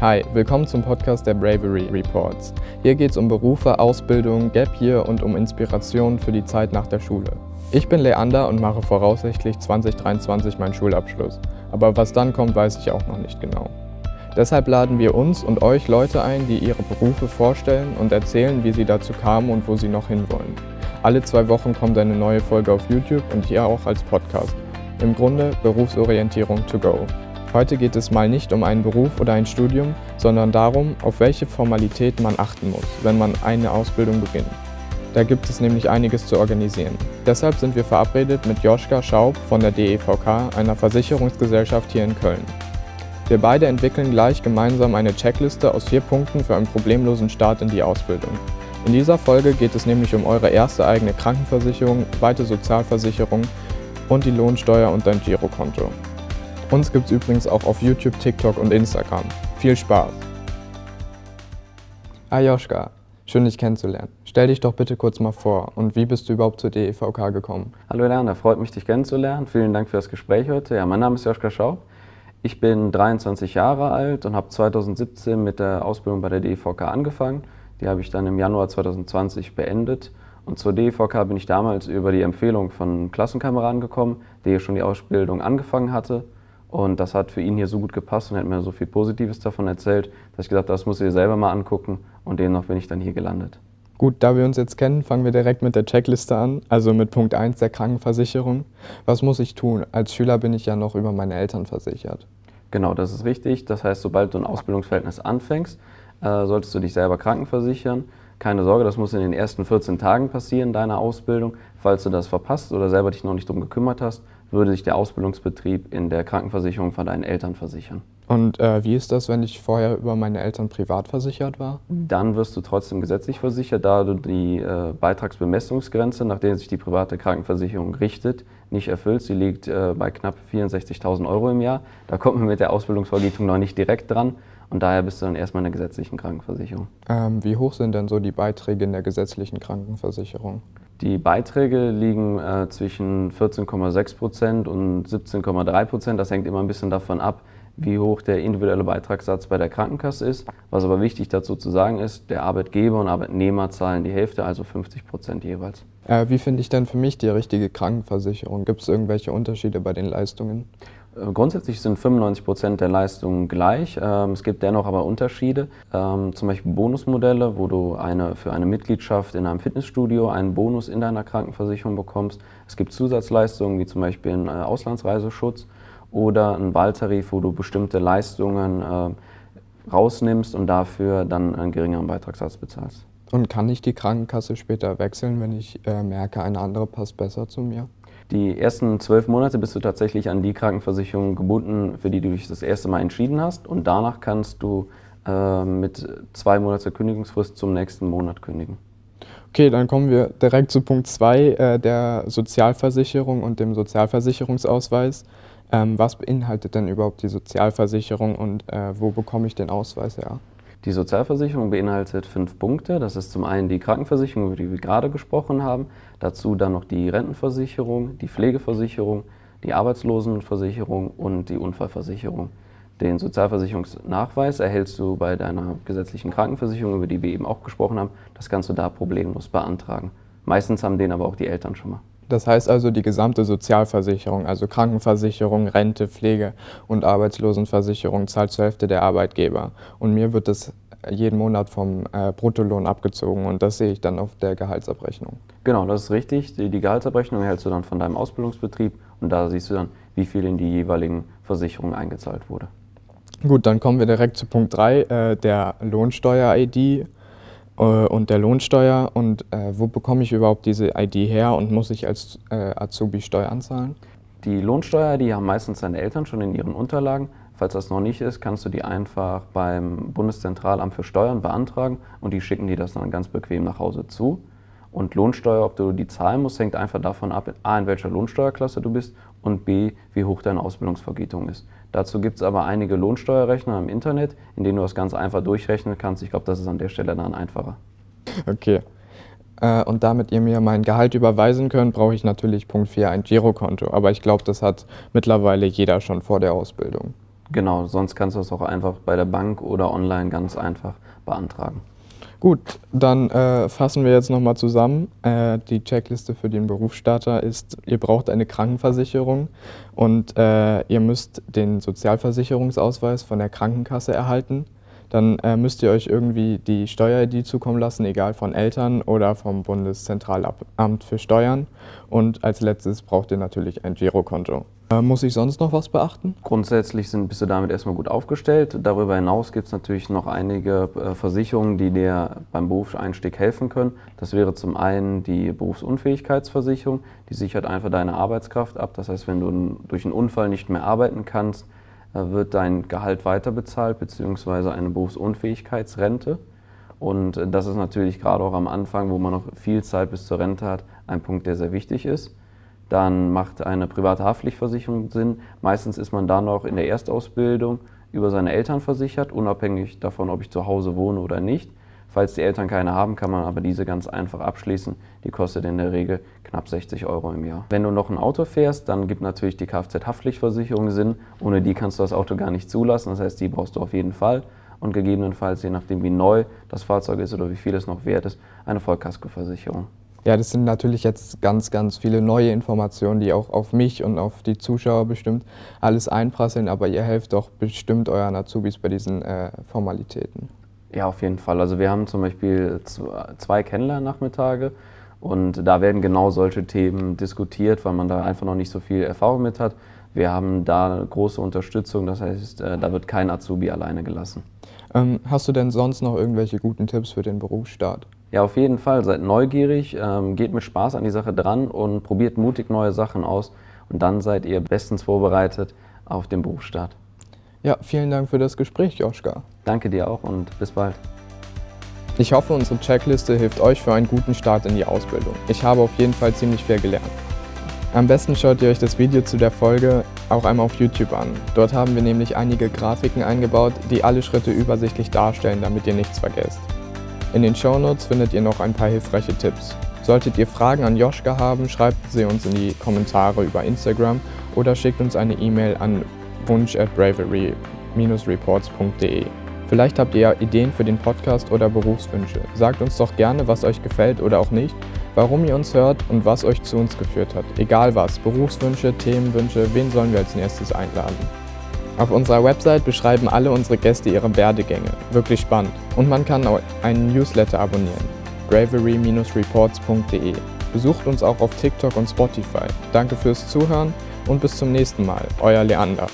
Hi, willkommen zum Podcast der Bravery Reports. Hier geht es um Berufe, Ausbildung, Gap Year und um Inspiration für die Zeit nach der Schule. Ich bin Leander und mache voraussichtlich 2023 meinen Schulabschluss. Aber was dann kommt, weiß ich auch noch nicht genau. Deshalb laden wir uns und euch Leute ein, die ihre Berufe vorstellen und erzählen, wie sie dazu kamen und wo sie noch hinwollen. Alle zwei Wochen kommt eine neue Folge auf YouTube und hier auch als Podcast. Im Grunde Berufsorientierung to go. Heute geht es mal nicht um einen Beruf oder ein Studium, sondern darum, auf welche Formalitäten man achten muss, wenn man eine Ausbildung beginnt. Da gibt es nämlich einiges zu organisieren. Deshalb sind wir verabredet mit Joschka Schaub von der DEVK, einer Versicherungsgesellschaft hier in Köln. Wir beide entwickeln gleich gemeinsam eine Checkliste aus vier Punkten für einen problemlosen Start in die Ausbildung. In dieser Folge geht es nämlich um eure erste eigene Krankenversicherung, weite Sozialversicherung und die Lohnsteuer und dein Girokonto. Uns gibt es übrigens auch auf YouTube, TikTok und Instagram. Viel Spaß! Ayoshka, schön dich kennenzulernen. Stell dich doch bitte kurz mal vor und wie bist du überhaupt zur DEVK gekommen? Hallo Lerner, freut mich dich kennenzulernen. Vielen Dank für das Gespräch heute. Ja, mein Name ist Joschka Schaub. Ich bin 23 Jahre alt und habe 2017 mit der Ausbildung bei der DEVK angefangen. Die habe ich dann im Januar 2020 beendet. Und zur DEVK bin ich damals über die Empfehlung von Klassenkameraden gekommen, der hier schon die Ausbildung angefangen hatte. Und das hat für ihn hier so gut gepasst und er hat mir so viel Positives davon erzählt, dass ich gesagt habe, das muss ich dir selber mal angucken. Und demnach bin ich dann hier gelandet. Gut, da wir uns jetzt kennen, fangen wir direkt mit der Checkliste an, also mit Punkt 1 der Krankenversicherung. Was muss ich tun? Als Schüler bin ich ja noch über meine Eltern versichert. Genau, das ist richtig. Das heißt, sobald du ein Ausbildungsverhältnis anfängst, äh, solltest du dich selber krankenversichern. Keine Sorge, das muss in den ersten 14 Tagen passieren, deiner Ausbildung. Falls du das verpasst oder selber dich noch nicht darum gekümmert hast, würde sich der Ausbildungsbetrieb in der Krankenversicherung von deinen Eltern versichern. Und äh, wie ist das, wenn ich vorher über meine Eltern privat versichert war? Dann wirst du trotzdem gesetzlich versichert, da du die äh, Beitragsbemessungsgrenze, nach der sich die private Krankenversicherung richtet, nicht erfüllst. Sie liegt äh, bei knapp 64.000 Euro im Jahr. Da kommt man mit der Ausbildungsvergütung noch nicht direkt dran. Und daher bist du dann erstmal in der gesetzlichen Krankenversicherung. Ähm, wie hoch sind denn so die Beiträge in der gesetzlichen Krankenversicherung? Die Beiträge liegen äh, zwischen 14,6 Prozent und 17,3 Prozent. Das hängt immer ein bisschen davon ab, wie hoch der individuelle Beitragssatz bei der Krankenkasse ist. Was aber wichtig dazu zu sagen ist, der Arbeitgeber und Arbeitnehmer zahlen die Hälfte, also 50 Prozent jeweils. Äh, wie finde ich denn für mich die richtige Krankenversicherung? Gibt es irgendwelche Unterschiede bei den Leistungen? Äh, grundsätzlich sind 95 Prozent der Leistungen gleich. Ähm, es gibt dennoch aber Unterschiede. Ähm, zum Beispiel Bonusmodelle, wo du eine, für eine Mitgliedschaft in einem Fitnessstudio einen Bonus in deiner Krankenversicherung bekommst. Es gibt Zusatzleistungen wie zum Beispiel einen äh, Auslandsreiseschutz oder einen Wahltarif, wo du bestimmte Leistungen äh, rausnimmst und dafür dann einen geringeren Beitragssatz bezahlst. Und kann ich die Krankenkasse später wechseln, wenn ich merke, eine andere passt besser zu mir? Die ersten zwölf Monate bist du tatsächlich an die Krankenversicherung gebunden, für die du dich das erste Mal entschieden hast. Und danach kannst du äh, mit zwei Monate Kündigungsfrist zum nächsten Monat kündigen. Okay, dann kommen wir direkt zu Punkt 2 äh, der Sozialversicherung und dem Sozialversicherungsausweis. Ähm, was beinhaltet denn überhaupt die Sozialversicherung und äh, wo bekomme ich den Ausweis her? Die Sozialversicherung beinhaltet fünf Punkte. Das ist zum einen die Krankenversicherung, über die wir gerade gesprochen haben. Dazu dann noch die Rentenversicherung, die Pflegeversicherung, die Arbeitslosenversicherung und die Unfallversicherung. Den Sozialversicherungsnachweis erhältst du bei deiner gesetzlichen Krankenversicherung, über die wir eben auch gesprochen haben. Das kannst du da problemlos beantragen. Meistens haben den aber auch die Eltern schon mal. Das heißt also, die gesamte Sozialversicherung, also Krankenversicherung, Rente, Pflege und Arbeitslosenversicherung zahlt zur Hälfte der Arbeitgeber. Und mir wird das jeden Monat vom äh, Bruttolohn abgezogen und das sehe ich dann auf der Gehaltsabrechnung. Genau, das ist richtig. Die, die Gehaltsabrechnung erhältst du dann von deinem Ausbildungsbetrieb und da siehst du dann, wie viel in die jeweiligen Versicherungen eingezahlt wurde. Gut, dann kommen wir direkt zu Punkt 3, äh, der Lohnsteuer-ID. Äh, und der Lohnsteuer und äh, wo bekomme ich überhaupt diese ID her und muss ich als äh, Azubi Steuern zahlen? Die Lohnsteuer, die haben meistens deine Eltern schon in ihren Unterlagen. Falls das noch nicht ist, kannst du die einfach beim Bundeszentralamt für Steuern beantragen und die schicken dir das dann ganz bequem nach Hause zu. Und Lohnsteuer, ob du die zahlen musst, hängt einfach davon ab, a, in welcher Lohnsteuerklasse du bist und b, wie hoch deine Ausbildungsvergütung ist. Dazu gibt es aber einige Lohnsteuerrechner im Internet, in denen du das ganz einfach durchrechnen kannst. Ich glaube, das ist an der Stelle dann einfacher. Okay. Äh, und damit ihr mir mein Gehalt überweisen könnt, brauche ich natürlich Punkt 4 ein Girokonto. Aber ich glaube, das hat mittlerweile jeder schon vor der Ausbildung. Genau, sonst kannst du das auch einfach bei der Bank oder online ganz einfach beantragen. Gut, dann äh, fassen wir jetzt nochmal zusammen. Äh, die Checkliste für den Berufsstarter ist, ihr braucht eine Krankenversicherung und äh, ihr müsst den Sozialversicherungsausweis von der Krankenkasse erhalten. Dann äh, müsst ihr euch irgendwie die Steuer-ID zukommen lassen, egal von Eltern oder vom Bundeszentralamt für Steuern. Und als letztes braucht ihr natürlich ein Girokonto. Äh, muss ich sonst noch was beachten? Grundsätzlich sind, bist du damit erstmal gut aufgestellt. Darüber hinaus gibt es natürlich noch einige äh, Versicherungen, die dir beim Berufseinstieg helfen können. Das wäre zum einen die Berufsunfähigkeitsversicherung, die sichert einfach deine Arbeitskraft ab. Das heißt, wenn du durch einen Unfall nicht mehr arbeiten kannst, wird dein Gehalt weiterbezahlt, beziehungsweise eine Berufsunfähigkeitsrente. Und das ist natürlich gerade auch am Anfang, wo man noch viel Zeit bis zur Rente hat, ein Punkt, der sehr wichtig ist dann macht eine private Haftpflichtversicherung Sinn. Meistens ist man da noch in der Erstausbildung über seine Eltern versichert, unabhängig davon, ob ich zu Hause wohne oder nicht. Falls die Eltern keine haben, kann man aber diese ganz einfach abschließen. Die kostet in der Regel knapp 60 Euro im Jahr. Wenn du noch ein Auto fährst, dann gibt natürlich die Kfz-Haftpflichtversicherung Sinn. Ohne die kannst du das Auto gar nicht zulassen. Das heißt, die brauchst du auf jeden Fall. Und gegebenenfalls, je nachdem wie neu das Fahrzeug ist oder wie viel es noch wert ist, eine Vollkaskoversicherung. Ja, das sind natürlich jetzt ganz, ganz viele neue Informationen, die auch auf mich und auf die Zuschauer bestimmt alles einprasseln, aber ihr helft doch bestimmt euren Azubis bei diesen äh, Formalitäten. Ja, auf jeden Fall. Also wir haben zum Beispiel zwei Kennenlernnachmittage und da werden genau solche Themen diskutiert, weil man da einfach noch nicht so viel Erfahrung mit hat. Wir haben da große Unterstützung, das heißt, äh, da wird kein Azubi alleine gelassen. Ähm, hast du denn sonst noch irgendwelche guten Tipps für den Berufsstart? Ja, auf jeden Fall. Seid neugierig, ähm, geht mit Spaß an die Sache dran und probiert mutig neue Sachen aus. Und dann seid ihr bestens vorbereitet auf den Berufsstart. Ja, vielen Dank für das Gespräch, Joschka. Danke dir auch und bis bald. Ich hoffe, unsere Checkliste hilft euch für einen guten Start in die Ausbildung. Ich habe auf jeden Fall ziemlich viel gelernt. Am besten schaut ihr euch das Video zu der Folge auch einmal auf YouTube an. Dort haben wir nämlich einige Grafiken eingebaut, die alle Schritte übersichtlich darstellen, damit ihr nichts vergesst. In den Shownotes findet ihr noch ein paar hilfreiche Tipps. Solltet ihr Fragen an Joschka haben, schreibt sie uns in die Kommentare über Instagram oder schickt uns eine E-Mail an wunsch at bravery-reports.de. Vielleicht habt ihr ja Ideen für den Podcast oder Berufswünsche. Sagt uns doch gerne, was euch gefällt oder auch nicht, warum ihr uns hört und was euch zu uns geführt hat. Egal was, Berufswünsche, Themenwünsche, wen sollen wir als nächstes einladen? Auf unserer Website beschreiben alle unsere Gäste ihre Werdegänge. Wirklich spannend. Und man kann auch einen Newsletter abonnieren. bravery-reports.de. Besucht uns auch auf TikTok und Spotify. Danke fürs Zuhören und bis zum nächsten Mal. Euer Leander.